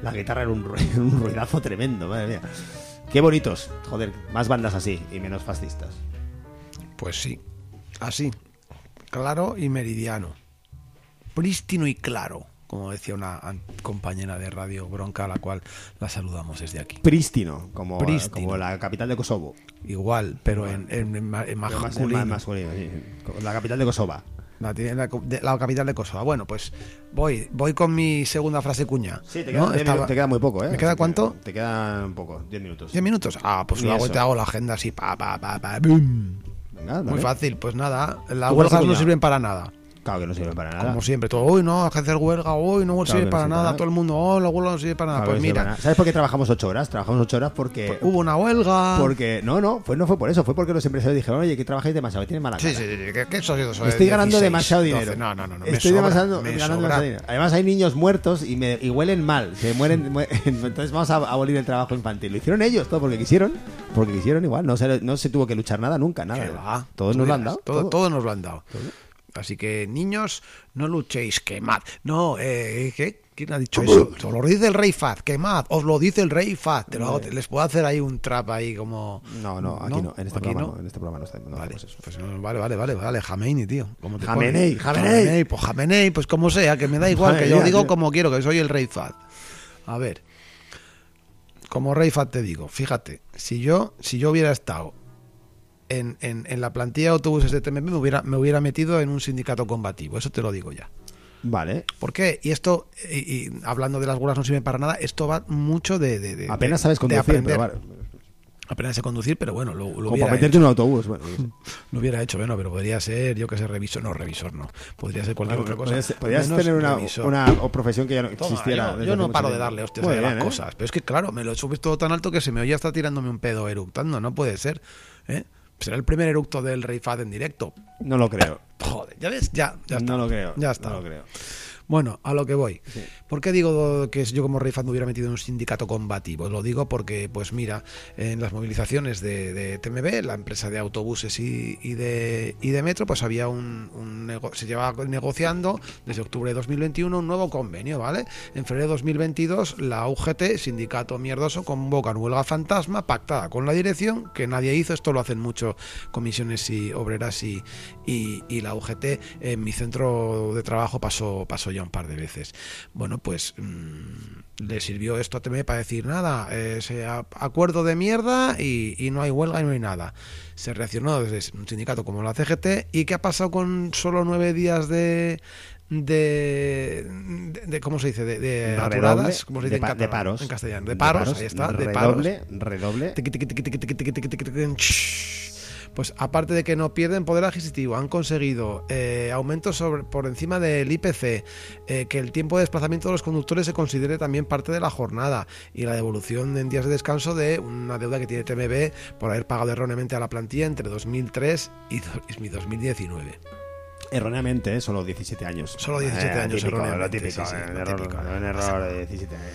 la guitarra era un, [LAUGHS] un ruidazo tremendo, madre mía. Qué bonitos, joder, más bandas así y menos fascistas. Pues sí, así, claro y meridiano, prístino y claro, como decía una compañera de Radio Bronca, a la cual la saludamos desde aquí. Prístino, como, Prístino. como la capital de Kosovo. Igual, pero en, en, en masculino. masculino, sí. La capital de Kosova. La, capital de Kosovo. Bueno, pues voy, voy con mi segunda frase cuña. Sí, te ¿no? queda, Estaba- te queda muy poco, ¿eh? ¿Me queda cuánto? Te quedan poco, 10 minutos. ¿Diez minutos? Ah, pues luego te hago la agenda así, pa, pa, pa, pa. Venga, dale. Muy fácil, pues nada, las ¿Tú cuál huelgas no sirven para nada. Claro que no sirve para nada. Como siempre, todo, hoy no, hay que hacer huelga, hoy no Claro sirve no para sirve nada, todo el mundo, oh, la huelga no sirve para nada. Claro pues mira, para nada. ¿Sabes por qué trabajamos 8 horas? Trabajamos 8 horas porque... hubo una huelga. Porque, no, no, pues no fue por eso, fue porque los empresarios dijeron, oye, que trabajáis demasiado, tienes mala cara. Sí, sí, sí, que, que eso, eso, Estoy ganando 16, demasiado 12. dinero. No, no, no, no. Estoy sobra, demasiado- ganando demasiado dinero. Además hay niños muertos y, me, y huelen mal. Se mueren. mu- [LAUGHS] Entonces vamos a abolir el trabajo infantil. Lo hicieron ellos, todo porque quisieron. Porque quisieron igual. No se, no se tuvo que luchar nada nunca, nada. Todos nos lo han dado. Todo, todo. todo nos lo han dado. Así que, niños, no luchéis, quemad. No, eh, ¿qué? ¿Quién ha dicho eso? Os lo dice el rey Faz, quemad, os lo dice el rey Faz. Te lo hago- les puedo hacer ahí un trap ahí como... No, no, aquí no, en este ¿Aquí programa no? no, en este programa no, está- no Vale, eso. pues vale, vale, vale, vale, Jamenei, tío. ¿Cómo te Jamenei? Jamenei. Pues Jamenei, pues como sea, que me da igual, que yo digo como quiero, que soy el rey Faz. A ver, como rey Faz te digo, fíjate, si yo, si yo hubiera estado en, en- en la plantilla de autobuses de TMP, me hubiera, me hubiera metido en un sindicato combativo, eso te lo digo ya. Vale. ¿Por qué? Y esto, y, y hablando de las huelgas no sirve para nada, esto va mucho de... de- de- Apenas de- sabes de conducir, aprender. pero vale. Apenas sé conducir, pero bueno, lo, lo Como hubiera meterte en un autobús. Bueno, [LAUGHS] Lo hubiera hecho, bueno, pero podría ser, yo que sé, revisor, no, revisor no. Podría ser cualquier otra cosa. podrías, tener una, una profesión que ya no Toma, existiera. yo, no paro de darle hostias a las ¿eh? cosas. Pero es que, claro, me lo subes todo tan alto que se me oye hasta tirándome un pedo eructando. No puede ser. ¿eh? Será el primer eructo del Rey Fad en directo. No lo creo. Joder, ya ves, ya, ya está. no lo creo. Ya está. No lo creo. Bueno, a lo que voy. ¿Por qué digo que yo como Rey Fan me hubiera metido en un sindicato combativo? Lo digo porque, pues mira, en las movilizaciones de, de TMB, la empresa de autobuses y, y de, y de metro, pues había un, un nego- se llevaba negociando desde octubre de 2021 un nuevo convenio, ¿vale? En febrero de 2022 la UGT, sindicato mierdoso, convocan huelga fantasma pactada con la dirección, que nadie hizo, esto lo hacen mucho comisiones y obreras y, y, y la UGT en mi centro de trabajo pasó, pasó ya un par de veces. Bueno, pues mm, le sirvió esto a TME para decir nada, ese acuerdo de mierda y, y no hay huelga y no hay nada. Se reaccionó desde un sindicato como la CGT y ¿qué ha pasado con solo nueve días de... De, de, de- ¿cómo se dice? De, de aturadas, ¿cómo se dice de, en de paros. En castellano. De paros, ahí está. De paros. redoble, redoble. Pues aparte de que no pierden poder adquisitivo, han conseguido eh, aumentos sobre, por encima del IPC, eh, que el tiempo de desplazamiento de los conductores se considere también parte de la jornada y la devolución en días de descanso de una deuda que tiene TMB por haber pagado erróneamente a la plantilla entre 2003 y do- y 2019. Erróneamente, ¿eh? solo 17 años. Solo 17 años, típico, erróneamente, Lo típico, sí, sí, eh, lo error- típico, un error de 17 años.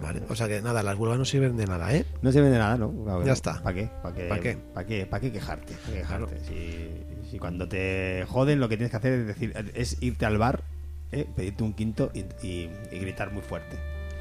Vale, o sea que nada, las huelgas no sirven de nada, ¿eh? No sirve de nada, ¿no? Claro Ya no. está. ¿Para qué? ¿Para qué? ¿Pa' qué? ¿Para qué? ¿Para qué quejarte? ¿Pa' qué quejarte? Si, si cuando te joden lo que tienes que hacer es decir es irte al bar, ¿eh? pedirte un quinto y, y- y gritar muy fuerte.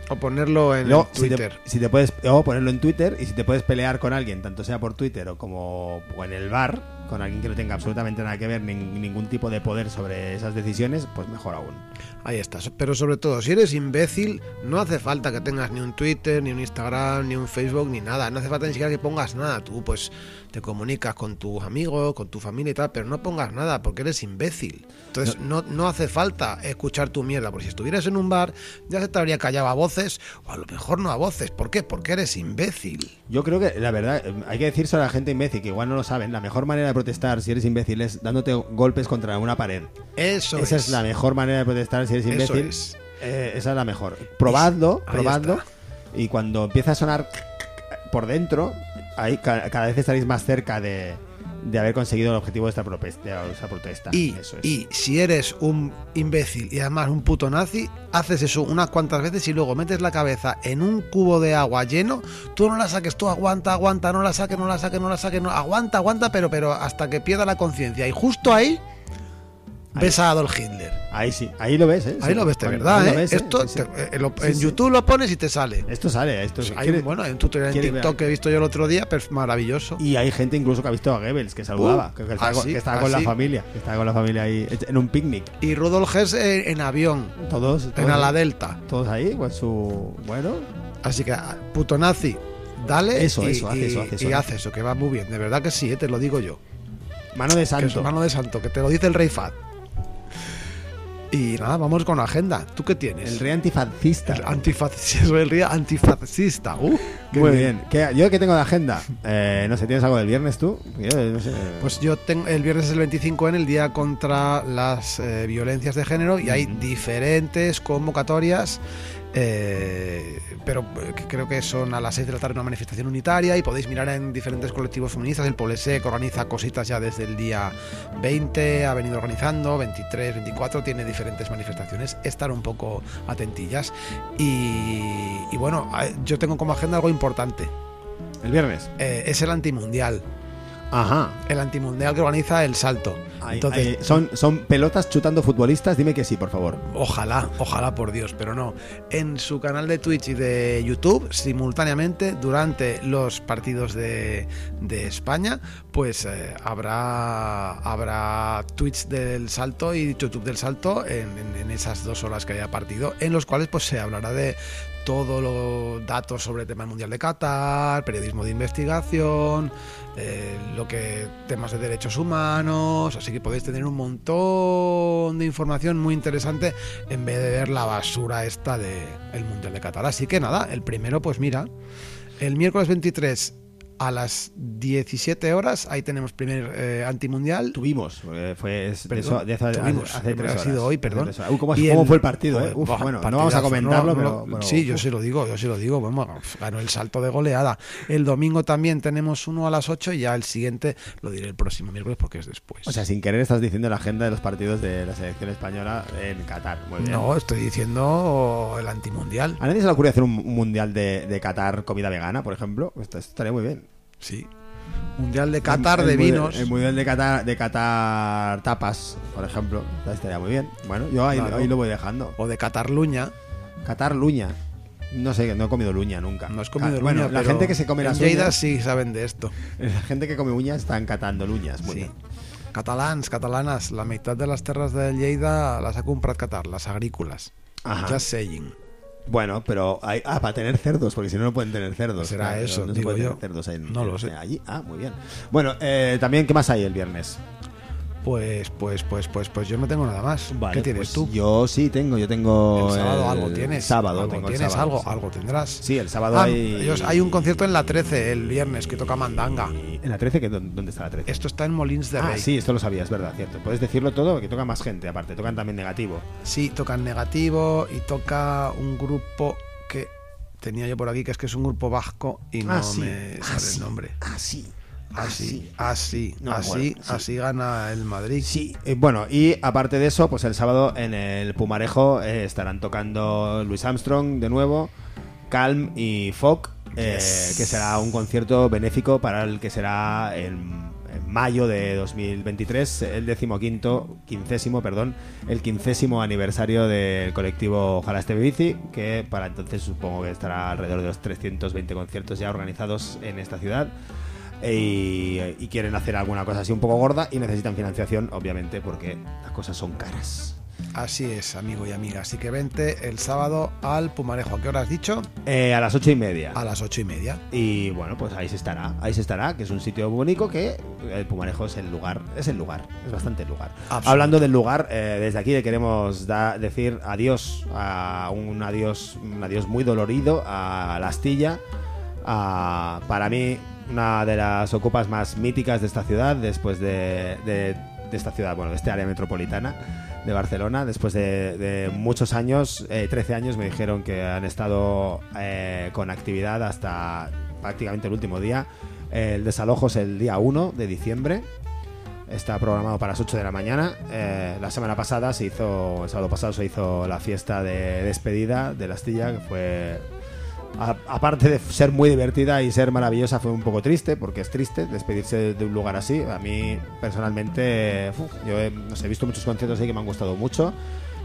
O ponerlo en si te- Twitter. Si te, puedes o ponerlo en Twitter y si te puedes pelear con alguien, tanto sea por Twitter o como o en el bar, con alguien que no tenga absolutamente nada que ver, ni- ningún tipo de poder sobre esas decisiones, pues mejor aún. Ahí estás. Pero sobre todo, si eres imbécil, no hace falta que tengas ni un Twitter, ni un Instagram, ni un Facebook, ni nada. No hace falta ni siquiera que pongas nada. Tú, pues, te comunicas con tus amigos, con tu familia y tal, pero no pongas nada porque eres imbécil. Entonces, no, no hace falta escuchar tu mierda. Porque si estuvieras en un bar, ya se te habría callado a voces, o a lo mejor no a voces. ¿Por qué? Porque eres imbécil. Yo creo que, la verdad, hay que decirse a la gente imbécil, que igual no lo saben, la mejor manera de protestar si eres imbécil es dándote golpes contra una pared. Eso Esa es. la mejor manera de protestar si eres Eso imbécil. es. Eh, esa es la mejor. Probadlo, Ahí probadlo. está. Y cuando empieza a sonar por dentro, ahí ca- cada vez estaréis más cerca de, de haber conseguido el objetivo de esta, propes- de esta protesta. Y, Eso es. y si eres un imbécil y además un puto nazi, haces eso unas cuantas veces y luego metes la cabeza en un cubo de agua lleno, tú no la saques, tú aguanta, aguanta, no la saques, no la saques, no la saques, no, aguanta, aguanta, pero, pero hasta que pierda la conciencia. Y justo ahí ves a Adolf Hitler. Ahí sí, ahí lo ves, ¿eh? Ahí lo ves de verdad, ¿eh? ves, Esto Sí, sí. te- eh, lo- en sí. YouTube lo pones y te sale. Esto sale, esto Hay, quiere- un- bueno, hay un tutorial en TikTok que he visto yo el otro día, pero es maravilloso. Y hay gente incluso que ha visto a Goebbels, que saludaba, Uh, que, que estaba, ¿ah, que estaba ¿Ah, con la familia, que estaba con la familia ahí en un picnic. Y Rudolf Hess eh, en avión, Todos, en todos, Ala Delta. todos ahí, con su... Bueno, Así que, puto nazi, dale Eso, y, eso, haz y- eso, haz eso, y haz eso, que va muy bien. De verdad que sí, eh, te lo digo yo. mano de santo. mano de santo, que te lo dice el rey Fat. Y nada, vamos con la agenda. ¿Tú qué tienes? El rey antifascista. El antifascista. [LAUGHS] Soy el rey antifascista. Uh, Muy bien. ¿Qué- ¿Yo qué tengo de agenda? Eh, no sé, ¿tienes algo del viernes tú? Yo, no sé. Pues yo tengo el viernes es el 25 en el día contra las eh, violencias de género y hay diferentes convocatorias, eh, pero eh, creo que son a las 6 de la tarde una manifestación unitaria y podéis mirar en diferentes colectivos feministas. El Polesec organiza cositas ya desde el día 20, ha venido organizando, 23, 24, tiene diferentes manifestaciones. Estar un poco atentillas. Y, y bueno, eh, yo tengo como agenda algo importante. ¿El viernes? Eh, es el antimundial. Ajá. El antimundial que organiza El Salto. Ay, Entonces, ay, son, son pelotas chutando futbolistas, dime que sí, por favor. Ojalá, ojalá por Dios, pero no. En su canal de Twitch y de YouTube, simultáneamente, durante los partidos de, de España, pues eh, habrá, habrá Twitch del salto y YouTube del salto en, en- en esas dos horas que haya partido, en los cuales pues se hablará de todos los datos sobre el tema del Mundial de Qatar, periodismo de investigación, eh, lo que temas de derechos humanos, así que podéis tener un montón de información muy interesante en vez de ver la basura esta de el Mundial de Qatar. Así que nada, el primero pues mira, el miércoles 23 a las 17 horas, ahí tenemos primer eh, antimundial. Tuvimos, porque fue es- Perdón, de eso- hace, tuvimos, hace tres ha horas. sido hoy, perdón. Uy, ¿cómo, Y cómo el- fue el partido? Eh? Uf, bueno, no vamos a comentarlo, no, pero, sí, yo sí lo digo, yo sí lo digo. Vamos, ganó el salto de goleada. El domingo también tenemos uno a las 8 y ya el siguiente lo diré el próximo miércoles porque es después. O sea, sin querer estás diciendo la agenda de los partidos de la selección española en Qatar. Muy bien. no, estoy diciendo el antimundial. ¿A nadie se le ocurrió hacer un un mundial de, de Qatar comida vegana, por ejemplo? Esto, esto estaría muy bien. Sí. Mundial de Qatar El- de el vinos. El mundial de Qatar, de Qatar tapas, por ejemplo. Estaría muy bien. Bueno, yo ahí, Claro. ahí lo voy dejando. O de Qatarluña. Qatar luña. No sé, no he comido luña nunca. No has comido Ca- Bueno, luña, la gente que se come en las Lleida uñas, sí saben de esto. [LAUGHS] la gente que come uñas están catando luñas. Sí. Catalans, catalanas, la mitad de las terras de Lleida las ha comprado Qatar, las agrícolas. Ajá. Just saying. Bueno, pero hay, ah, para tener cerdos, porque si no, no pueden tener cerdos. Será Claro, eso, no se pueden yo. tener cerdos en- No lo sé. allí. Ah, muy bien. Bueno, eh, también, ¿qué más hay el viernes? Pues, pues, pues, pues, pues yo no tengo nada más. Vale, ¿Qué tienes pues tú? Yo sí tengo, yo tengo. el sábado el algo tienes. Sábado algo tengo tienes, sábado, algo, sí. algo tendrás. Sí, el sábado Ah, hay. ellos- hay un concierto en la 13 el viernes que toca Mandanga. ¿En la 13? ¿qué- ¿Dónde está la 13? Esto está en Molins de Ah, Rey. sí, esto lo sabía, es verdad, cierto. Puedes decirlo todo, que toca más gente, aparte, tocan también negativo. Sí, tocan negativo y toca un grupo que tenía yo por aquí, que es que es un grupo vasco y no Ah, sí. me Ah, sale el nombre. Ah, sí. Así, así, No así, acuerdo, sí. así gana el Madrid. Sí, eh, bueno, y aparte de eso, pues el sábado en el Pumarejo eh, estarán tocando Louis Armstrong de nuevo, Calm y Folk, eh, Yes. que será un concierto benéfico para el que será en, en mayo de 2023, el decimoquinto, quincésimo, perdón, el quincésimo aniversario del colectivo Ojalá esté bici, que para entonces supongo que estará alrededor de los 320 conciertos ya organizados en esta ciudad y, y quieren hacer alguna cosa así un poco gorda y necesitan financiación, obviamente, porque las cosas son caras. Así es, amigo y amiga. Así que vente el sábado al Pumarejo. ¿A qué hora has dicho? Eh, a las ocho y media. A las ocho y media. Y bueno, pues ahí se estará, ahí se estará, que es un sitio bonito que el Pumarejo es el lugar, es el lugar, es bastante el lugar. Absoluto. Hablando del lugar, eh, desde aquí le queremos da- decir adiós, a un adiós, un adiós muy dolorido a la Astilla, a, para mí una de las ocupas más míticas de esta ciudad, después de, de- esta ciudad, bueno, de este área metropolitana de Barcelona, después de, de muchos años, eh, 13 años me dijeron que han estado eh, con actividad hasta prácticamente el último día. El desalojo es el día 1 de diciembre. Está programado para las 8 de la mañana. Eh, la semana pasada se hizo, el sábado pasado se hizo la fiesta de despedida de la Astilla, que fue aparte de ser muy divertida y ser maravillosa, fue un poco triste, porque es triste despedirse de, un lugar así. A mí, personalmente, uf, yo he, no sé, he visto muchos conciertos ahí que me han gustado mucho.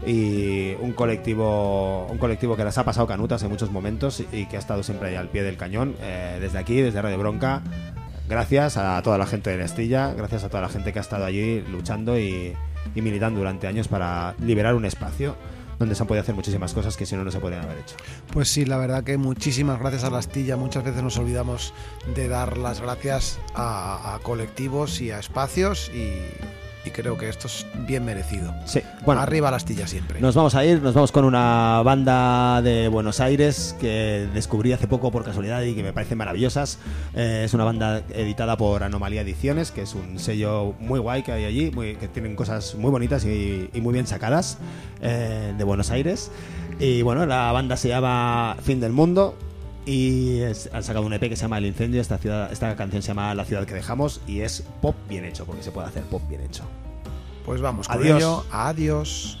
Y un colectivo, un colectivo que las ha pasado canutas en muchos momentos y que ha estado siempre ahí al pie del cañón. Eh, desde aquí, desde Radio Bronca, gracias a toda la gente de la Estilla, gracias a toda la gente que ha estado allí luchando y, y militando durante años para liberar un espacio donde se han podido hacer muchísimas cosas que si no, no se podrían haber hecho. Pues sí, la verdad que muchísimas gracias a la Astilla. Muchas veces nos olvidamos de dar las gracias a, a colectivos y a espacios y, y creo que esto es bien merecido. Sí, bueno, Arriba la Astilla siempre. Nos vamos a ir, nos vamos con una banda de Buenos Aires que descubrí hace poco por casualidad y que me parecen maravillosas. Eh, es una banda editada por Anomalía Ediciones, que es un sello muy guay que hay allí, muy- que tienen cosas muy bonitas y, y muy bien sacadas eh, de Buenos Aires. Y bueno, la banda se llama Fin del Mundo. Y es- han sacado un EP que se llama El Incendio. Esta, ciudad, esta canción se llama La ciudad que dejamos. Y es pop bien hecho, porque se puede hacer pop bien hecho. Pues vamos con Adiós. ello. Adiós.